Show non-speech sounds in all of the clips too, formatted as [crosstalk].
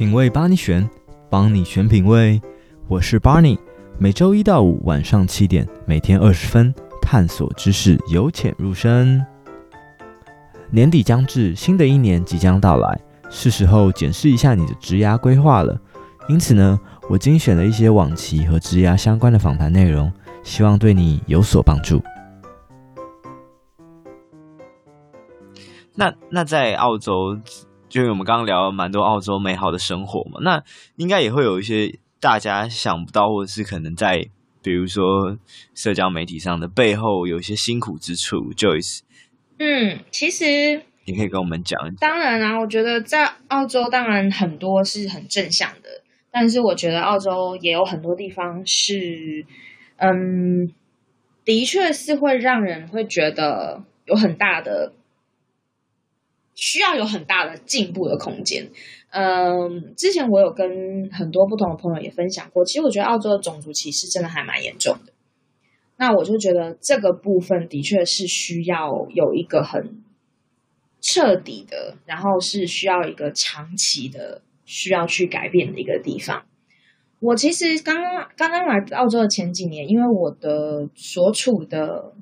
品味帮你选，帮你选品味。我是 Barney，每周一到五晚上七点，每天二十分，探索知识，由浅入深。年底将至，新的一年即将到来，是时候检视一下你的职涯规划了。因此呢，我精选了一些往期和职涯相关的访谈内容，希望对你有所帮助。那那在澳洲，就我们刚刚聊了蛮多澳洲美好的生活嘛，那应该也会有一些大家想不到，或者是可能在比如说社交媒体上的背后有一些辛苦之处。Joyce，嗯，其实你可以跟我们讲。当然啊，我觉得在澳洲当然很多是很正向的，但是我觉得澳洲也有很多地方是，嗯，的确是会让人会觉得有很大的。需要有很大的进步的空间。嗯，之前我有跟很多不同的朋友也分享过，其实我觉得澳洲的种族歧视真的还蛮严重的。那我就觉得这个部分的确是需要有一个很彻底的，然后是需要一个长期的需要去改变的一个地方。我其实刚刚刚刚来澳洲的前几年，因为我的所处的。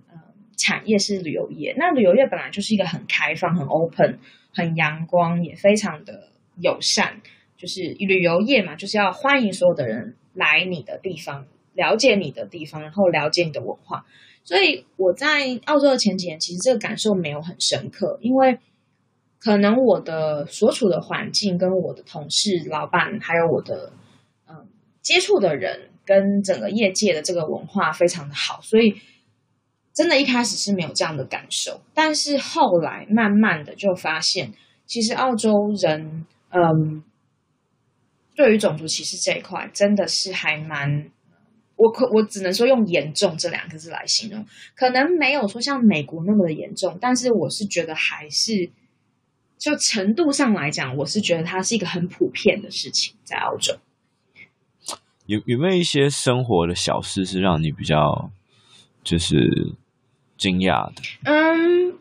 产业是旅游业，那旅游业本来就是一个很开放、很 open、很阳光，也非常的友善。就是旅游业嘛，就是要欢迎所有的人来你的地方，了解你的地方，然后了解你的文化。所以我在澳洲的前几年，其实这个感受没有很深刻，因为可能我的所处的环境、跟我的同事、老板，还有我的嗯接触的人，跟整个业界的这个文化非常的好，所以。真的，一开始是没有这样的感受，但是后来慢慢的就发现，其实澳洲人，嗯，对于种族歧视这一块，真的是还蛮，我可我只能说用严重这两个字来形容，可能没有说像美国那么的严重，但是我是觉得还是，就程度上来讲，我是觉得它是一个很普遍的事情，在澳洲。有有没有一些生活的小事是让你比较，就是？惊讶的，嗯，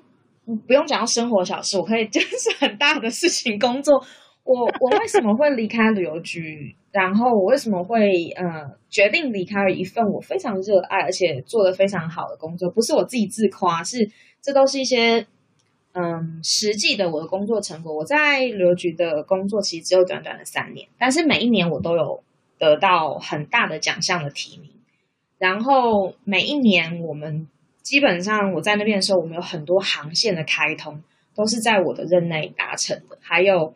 不用讲到生活小事，我可以就是很大的事情。工作，我 [laughs] 我为什么会离开旅游局？然后我为什么会呃决定离开一份我非常热爱而且做得非常好的工作？不是我自己自夸，是这都是一些嗯实际的我的工作成果。我在旅游局的工作其实只有短短的三年，但是每一年我都有得到很大的奖项的提名，然后每一年我们。基本上我在那边的时候，我们有很多航线的开通，都是在我的任内达成的。还有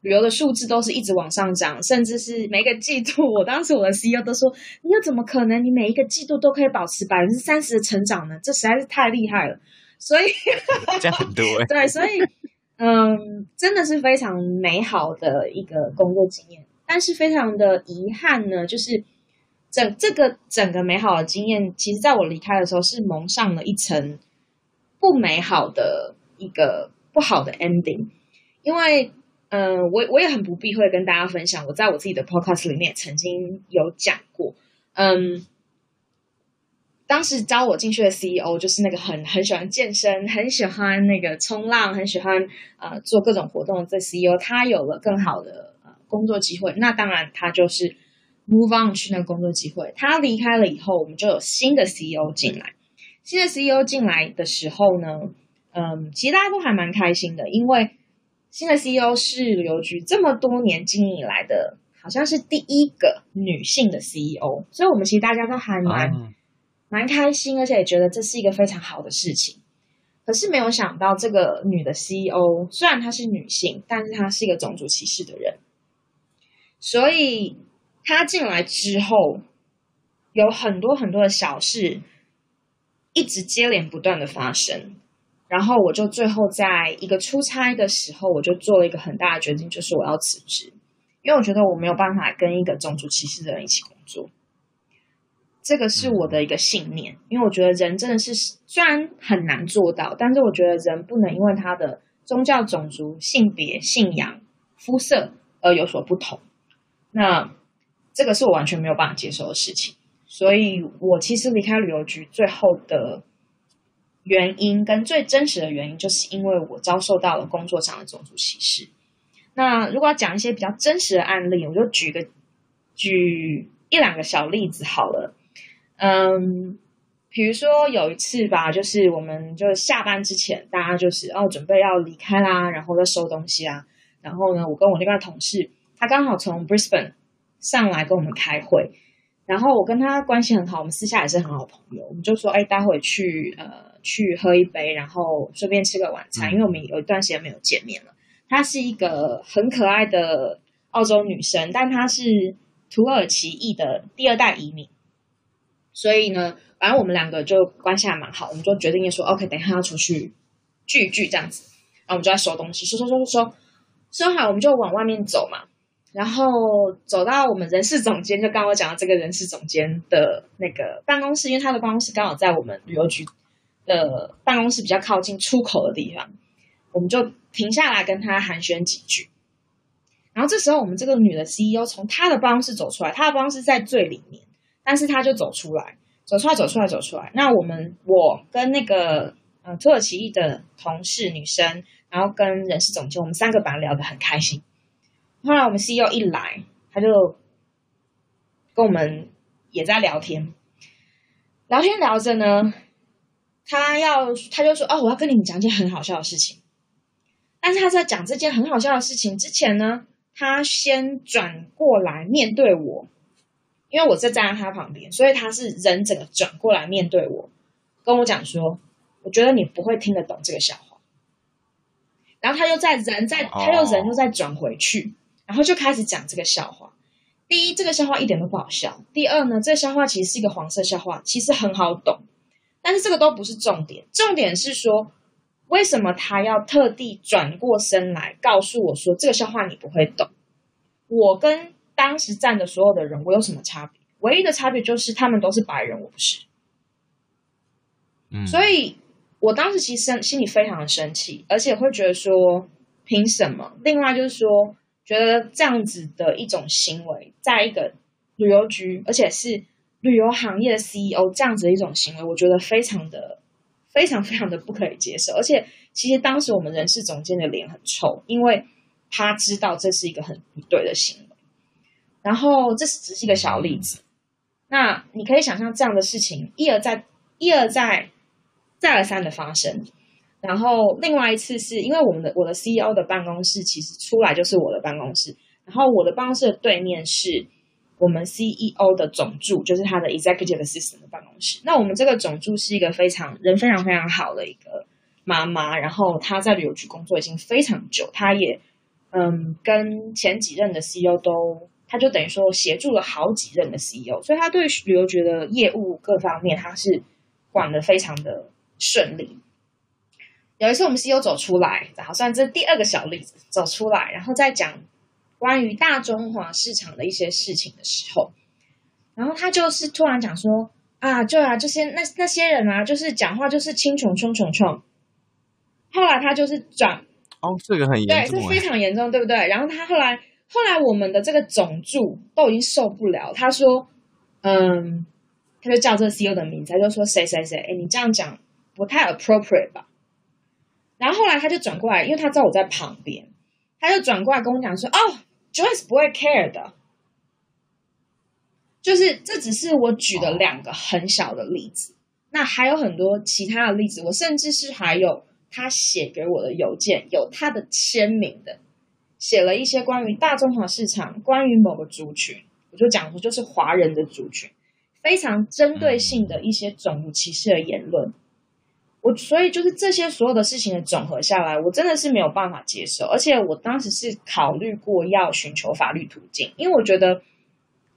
旅游的数字都是一直往上涨，甚至是每个季度，我当时我的 [laughs] CEO 都说：“你又怎么可能？你每一个季度都可以保持百分之三十的成长呢？这实在是太厉害了。”所以 [laughs] 这样很多哎。对，所以嗯，真的是非常美好的一个工作经验，但是非常的遗憾呢，就是。整这个整个美好的经验，其实在我离开的时候是蒙上了一层不美好的一个不好的 ending，因为，嗯、我我也很不避讳跟大家分享，我在我自己的 podcast 里面曾经有讲过，嗯，当时招我进去的 CEO 就是那个很很喜欢健身，很喜欢那个冲浪，很喜欢呃做各种活动的这 CEO，他有了更好的呃工作机会，那当然他就是。Move on 去那个工作机会，他离开了以后，我们就有新的 CEO 进来。新的 CEO 进来的时候呢，嗯，其实大家都还蛮开心的，因为新的 CEO 是旅游局这么多年经营以来的，好像是第一个女性的 CEO，所以我们其实大家都还蛮、嗯、蛮开心，而且也觉得这是一个非常好的事情。可是没有想到，这个女的 CEO 虽然她是女性，但是她是一个种族歧视的人，所以。他进来之后，有很多很多的小事，一直接连不断的发生，然后我就最后在一个出差的时候，我就做了一个很大的决定，就是我要辞职，因为我觉得我没有办法跟一个种族歧视的人一起工作，这个是我的一个信念，因为我觉得人真的是虽然很难做到，但是我觉得人不能因为他的宗教、种族、性别、信仰、肤色而有所不同，那。这个是我完全没有办法接受的事情，所以我其实离开旅游局最后的原因跟最真实的原因，就是因为我遭受到了工作上的种族歧视。那如果要讲一些比较真实的案例，我就举个举一两个小例子好了。嗯，比如说有一次吧，就是我们就下班之前，大家就是哦准备要离开啦，然后要收东西啊。然后呢，我跟我另外同事，他刚好从 Brisbane 上来跟我们开会，然后我跟他关系很好，我们私下也是很好朋友。我们就说，哎，待会去呃去喝一杯，然后顺便吃个晚餐，因为我们有一段时间没有见面了。她是一个很可爱的澳洲女生，但她是土耳其裔的第二代移民，所以呢，反正我们两个就关系还蛮好，我们就决定说，OK，等一下要出去聚一聚这样子，然后我们就在收东西，收收收收收。收好，我们就往外面走嘛。然后走到我们人事总监，就刚刚我讲到这个人事总监的那个办公室，因为他的办公室刚好在我们旅游局的办公室比较靠近出口的地方，我们就停下来跟他寒暄几句。然后这时候，我们这个女的 CEO 从她的办公室走出来，她的办公室在最里面，但是她就走出来，走出来，走出来，走出来。那我们我跟那个嗯土耳其裔的同事女生。然后跟人事总监，我们三个本来聊得很开心。后来我们 CEO 一来，他就跟我们也在聊天，聊天聊着呢，他要他就说：“哦，我要跟你们讲件很好笑的事情。”但是他在讲这件很好笑的事情之前呢，他先转过来面对我，因为我在站在他旁边，所以他是人整个转过来面对我，跟我讲说：“我觉得你不会听得懂这个笑话。”然后他又在人在，他又人又再转回去，oh. 然后就开始讲这个笑话。第一，这个笑话一点都不好笑；第二呢，这个笑话其实是一个黄色笑话，其实很好懂。但是这个都不是重点，重点是说，为什么他要特地转过身来告诉我说这个笑话你不会懂？我跟当时站的所有的人，我有什么差别？唯一的差别就是他们都是白人，我不是。嗯，所以。我当时其实心里非常的生气，而且会觉得说，凭什么？另外就是说，觉得这样子的一种行为，在一个旅游局，而且是旅游行业的 CEO 这样子的一种行为，我觉得非常的、非常非常的不可以接受。而且，其实当时我们人事总监的脸很臭，因为他知道这是一个很不对的行为。然后，这是只是一个小例子。那你可以想象这样的事情一而再、一而再。再而三的发生，然后另外一次是因为我们的我的 CEO 的办公室其实出来就是我的办公室，然后我的办公室的对面是我们 CEO 的总助，就是他的 Executive Assistant 的办公室。那我们这个总助是一个非常人非常非常好的一个妈妈，然后她在旅游局工作已经非常久，她也嗯跟前几任的 CEO 都，她就等于说协助了好几任的 CEO，所以她对旅游局的业务各方面，她是管得非常的。顺利。有一次，我们 CEO 走出来，好像这第二个小例子，走出来，然后再讲关于大中华市场的一些事情的时候，然后他就是突然讲说啊，对啊，这些那那些人啊，就是讲话就是青虫冲冲冲。后来他就是转哦，这个很严重，对，这非常严重，对不对？然后他后来后来我们的这个总助都已经受不了，他说，嗯，他就叫这个 CEO 的名字，他就说谁谁谁，哎，你这样讲。不太 appropriate 吧，然后后来他就转过来，因为他知道我在旁边，他就转过来跟我讲说：“哦，Joyce 不会 care 的，就是这只是我举的两个很小的例子，那还有很多其他的例子，我甚至是还有他写给我的邮件，有他的签名的，写了一些关于大中华市场，关于某个族群，我就讲说就是华人的族群，非常针对性的一些种族歧视的言论。”我所以就是这些所有的事情的总和下来，我真的是没有办法接受，而且我当时是考虑过要寻求法律途径，因为我觉得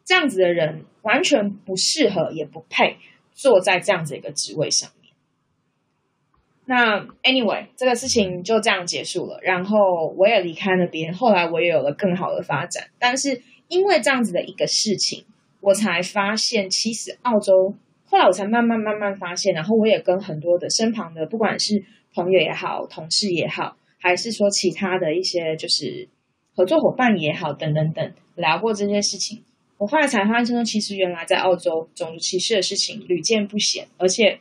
这样子的人完全不适合，也不配坐在这样子一个职位上面。那 anyway，这个事情就这样结束了，然后我也离开了那边，后来我也有了更好的发展，但是因为这样子的一个事情，我才发现其实澳洲。后来我才慢慢慢慢发现，然后我也跟很多的身旁的，不管是朋友也好，同事也好，还是说其他的一些就是合作伙伴也好，等等等，聊过这些事情。我后来才发现说，其实原来在澳洲种族歧视的事情屡见不鲜，而且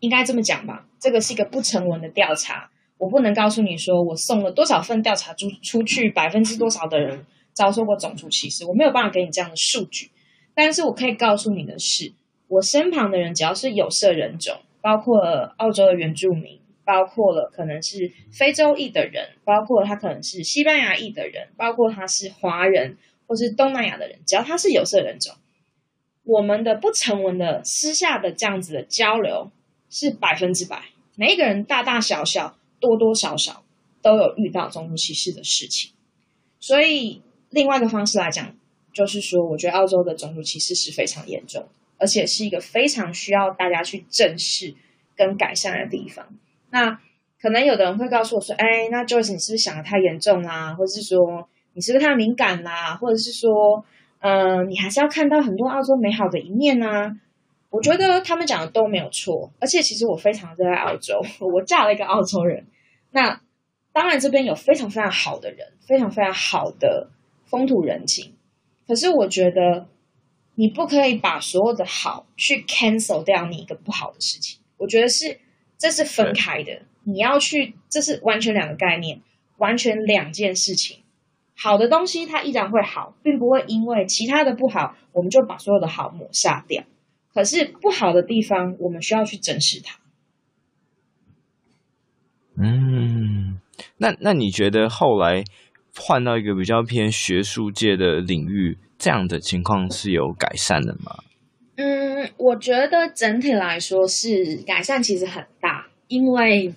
应该这么讲吧，这个是一个不成文的调查，我不能告诉你说我送了多少份调查出出去，百分之多少的人遭受过种族歧视，我没有办法给你这样的数据。但是我可以告诉你的是，我身旁的人只要是有色人种，包括澳洲的原住民，包括了可能是非洲裔的人，包括他可能是西班牙裔的人，包括他是华人或是东南亚的人，只要他是有色人种，我们的不成文的私下的这样子的交流是百分之百，每一个人大大小小、多多少少都有遇到种族歧视的事情。所以另外一个方式来讲，就是说，我觉得澳洲的种族歧视是非常严重，而且是一个非常需要大家去正视跟改善的地方。那可能有的人会告诉我说：“哎，那 Joyce，你是不是想得太严重啦？或者是说你是不是太敏感啦？或者是说，嗯、你还是要看到很多澳洲美好的一面呢、啊？”我觉得他们讲的都没有错，而且其实我非常热爱澳洲，[laughs] 我嫁了一个澳洲人。那当然这边有非常非常好的人，非常非常好的风土人情。可是我觉得你不可以把所有的好去 cancel 掉你一个不好的事情。我觉得是。这是分开的，你要去，这是完全两个概念，完全两件事情。好的东西它依然会好，并不会因为其他的不好，我们就把所有的好抹杀掉。可是不好的地方，我们需要去正视它。嗯，那那你觉得后来换到一个比较偏学术界的领域，这样的情况是有改善的吗？嗯，我觉得整体来说是改善，其实很大，因为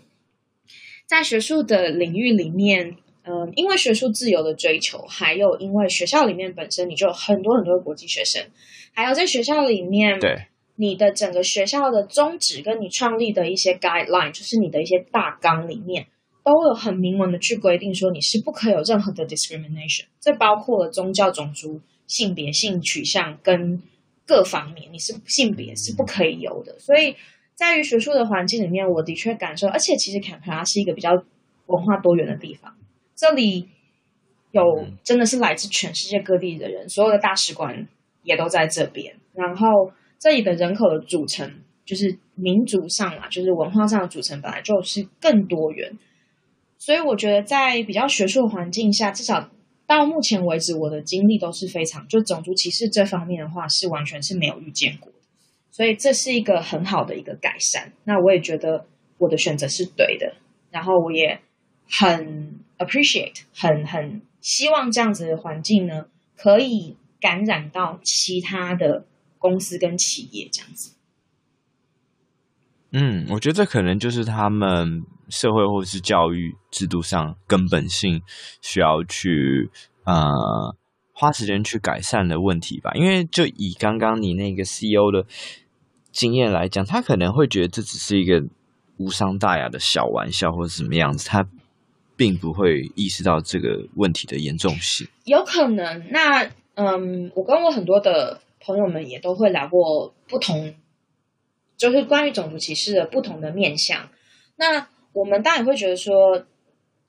在学术的领域里面，嗯，因为学术自由的追求，还有因为学校里面本身你就有很多很多的国际学生，还有在学校里面，对你的整个学校的宗旨跟你创立的一些 guideline，就是你的一些大纲里面，都有很明文的去规定说你是不可以有任何的 discrimination，这包括了宗教、种族、性别、性取向跟。各方面，你是性别是不可以有的，所以在于学术的环境里面，我的确感受，而且其实坎培拉是一个比较文化多元的地方，这里有真的是来自全世界各地的人，所有的大使馆也都在这边，然后这里的人口的组成，就是民族上啊，就是文化上的组成本来就是更多元，所以我觉得在比较学术的环境下，至少。到目前为止，我的经历都是非常，就种族歧视这方面的话，是完全是没有遇见过的，所以这是一个很好的一个改善。那我也觉得我的选择是对的，然后我也很 appreciate，很很希望这样子的环境呢，可以感染到其他的公司跟企业这样子。嗯，我觉得这可能就是他们。社会或是教育制度上根本性需要去呃花时间去改善的问题吧，因为就以刚刚你那个 CEO 的经验来讲，他可能会觉得这只是一个无伤大雅的小玩笑或者什么样子，他并不会意识到这个问题的严重性。有可能，那嗯，我跟我很多的朋友们也都会聊过不同，就是关于种族歧视的不同的面向，那。我们当然会觉得说，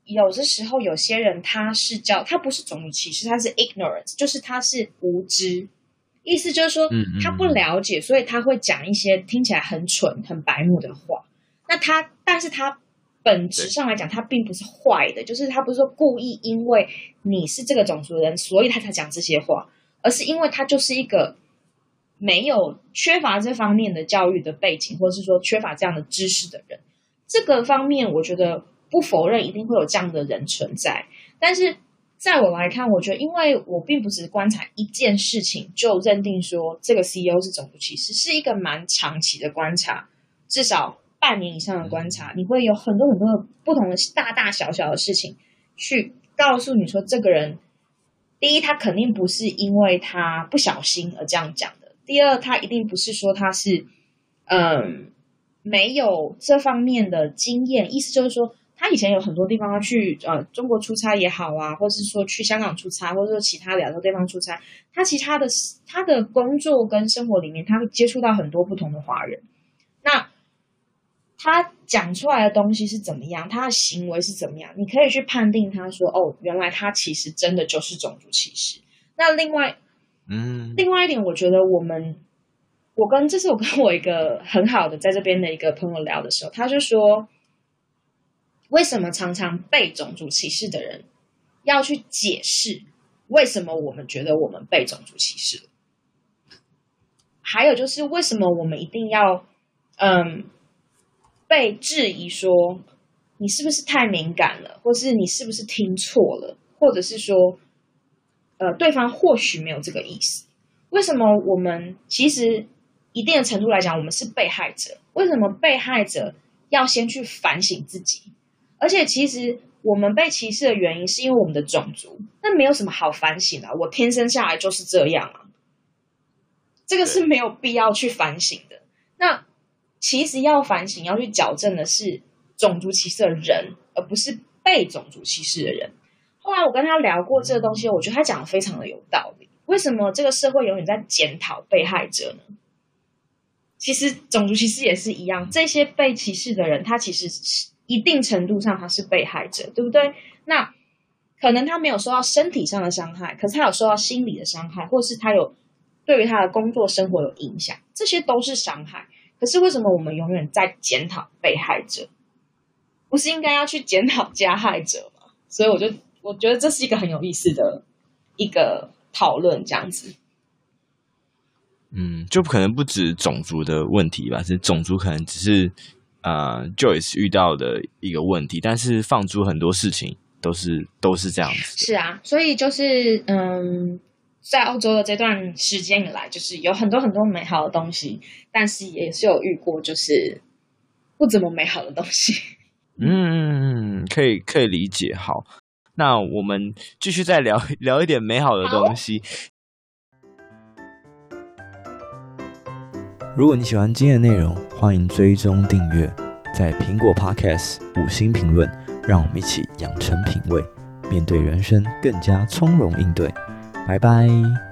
有的时候有些人他是叫他不是种族歧视，他是 ignorance，就是他是无知，意思就是说他不了解，所以他会讲一些听起来很蠢、很白目的话。那他，但是他本质上来讲，他并不是坏的，就是他不是说故意因为你是这个种族的人，所以他才讲这些话，而是因为他就是一个没有缺乏这方面的教育的背景，或者是说缺乏这样的知识的人。这个方面，我觉得不否认一定会有这样的人存在，但是在我来看，我觉得，因为我并不只是观察一件事情就认定说这个 CEO 是种族歧视，是一个蛮长期的观察，至少半年以上的观察，你会有很多很多不同的大大小小的事情去告诉你说，这个人第一，他肯定不是因为他不小心而这样讲的；第二，他一定不是说他是嗯。没有这方面的经验，意思就是说，他以前有很多地方要去，呃，中国出差也好啊，或是说去香港出差，或者说其他两个地方出差，他其他的他的工作跟生活里面，他会接触到很多不同的华人。那他讲出来的东西是怎么样？他的行为是怎么样？你可以去判定他说，哦，原来他其实真的就是种族歧视。那另外，嗯，另外一点，我觉得我们。我跟这是我跟我一个很好的在这边的一个朋友聊的时候，他就说，为什么常常被种族歧视的人要去解释为什么我们觉得我们被种族歧视了？还有就是为什么我们一定要嗯被质疑说你是不是太敏感了，或是你是不是听错了，或者是说呃对方或许没有这个意思？为什么我们其实一定的程度来讲，我们是被害者？为什么被害者要先去反省自己？而且，其实我们被歧视的原因是因为我们的种族，那没有什么好反省的啊。我天生下来就是这样啊，这个是没有必要去反省的。那其实要反省、要去矫正的是种族歧视的人，而不是被种族歧视的人。后来我跟他聊过这个东西，我觉得他讲的非常的有道理。为什么这个社会永远在检讨被害者呢？其实种族歧视也是一样，这些被歧视的人，他其实是。一定程度上他是被害者，对不对？那可能他没有受到身体上的伤害，可是他有受到心理的伤害，或是他有对于他的工作生活有影响，这些都是伤害。可是为什么我们永远在检讨被害者，不是应该要去检讨加害者吗？所以我就我觉得这是一个很有意思的一个讨论，这样子。嗯，就可能不止种族的问题吧，是种族可能只是。呃，Joyce 遇到的一个问题，但是放逐很多事情都是都是这样子。是啊，所以就是嗯，在澳洲的这段时间以来，就是有很多很多美好的东西，但是也是有遇过就是不怎么美好的东西。嗯，可以可以理解。好，那我们继续再聊聊一点美好的东西。如果你喜欢今天的内容，欢迎追踪订阅，在苹果 Podcast 五星评论，让我们一起养成品味，面对人生更加从容应对。拜拜。